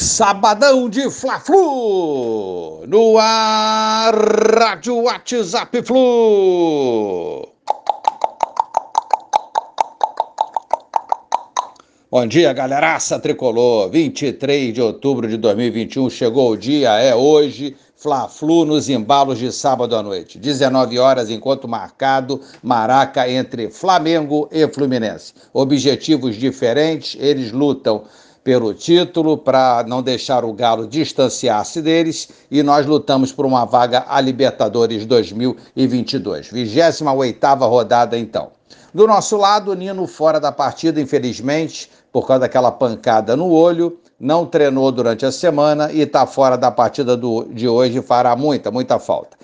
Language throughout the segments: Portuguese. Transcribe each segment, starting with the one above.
Sabadão de Fla-Flu, no ar, Rádio WhatsApp Flu. Bom dia, galeraça tricolor. 23 de outubro de 2021, chegou o dia, é hoje. Fla-Flu nos embalos de sábado à noite. 19 horas, enquanto marcado, Maraca entre Flamengo e Fluminense. Objetivos diferentes, eles lutam pelo título, para não deixar o Galo distanciar-se deles, e nós lutamos por uma vaga a Libertadores 2022. 28 rodada, então. Do nosso lado, Nino fora da partida, infelizmente, por causa daquela pancada no olho, não treinou durante a semana e está fora da partida do, de hoje, fará muita, muita falta.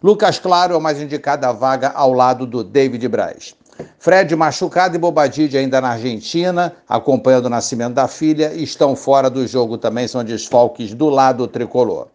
Lucas Claro é o mais indicado à vaga ao lado do David Braz. Fred machucado e Bobadilla ainda na Argentina, acompanhando o nascimento da filha, estão fora do jogo também, são desfalques do lado tricolor.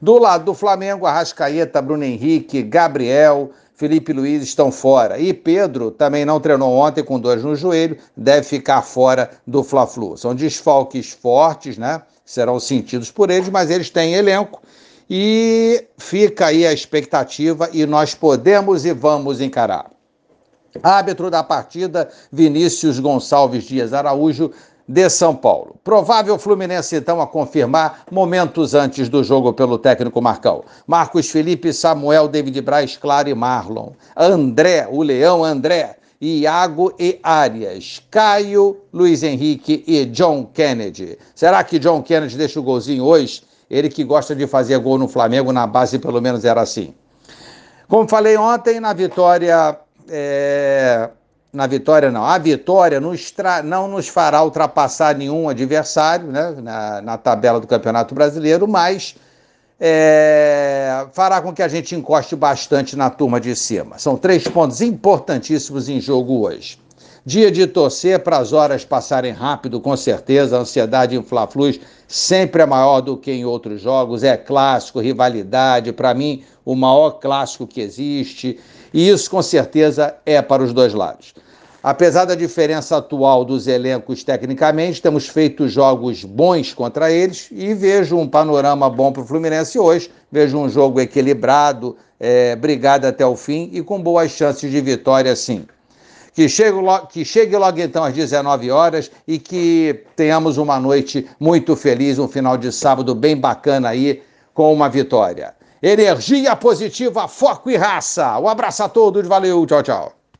Do lado do Flamengo, Arrascaeta, Bruno Henrique, Gabriel, Felipe Luiz estão fora. E Pedro também não treinou ontem com dores no joelho, deve ficar fora do Fla-Flu. São desfalques fortes, né? Serão sentidos por eles, mas eles têm elenco e fica aí a expectativa e nós podemos e vamos encarar. Árbitro da partida, Vinícius Gonçalves Dias Araújo, de São Paulo. Provável Fluminense, então, a confirmar momentos antes do jogo pelo técnico Marcão. Marcos Felipe, Samuel, David Braz, Claro e Marlon. André, o Leão André. Iago e Arias, Caio, Luiz Henrique e John Kennedy. Será que John Kennedy deixa o golzinho hoje? Ele que gosta de fazer gol no Flamengo, na base pelo menos era assim. Como falei ontem, na vitória é, na vitória não. A vitória nos tra... não nos fará ultrapassar nenhum adversário né, na, na tabela do Campeonato Brasileiro, mas é, fará com que a gente encoste bastante na turma de cima. São três pontos importantíssimos em jogo hoje. Dia de torcer para as horas passarem rápido, com certeza. A ansiedade em Fla-Flus sempre é maior do que em outros jogos. É clássico, rivalidade. Para mim, o maior clássico que existe. E isso, com certeza, é para os dois lados. Apesar da diferença atual dos elencos tecnicamente, temos feito jogos bons contra eles e vejo um panorama bom para o Fluminense hoje. Vejo um jogo equilibrado, é, brigado até o fim e com boas chances de vitória, sim. Que chegue, logo, que chegue logo então às 19 horas e que tenhamos uma noite muito feliz, um final de sábado bem bacana aí, com uma vitória. Energia positiva, foco e raça. Um abraço a todos, valeu, tchau, tchau.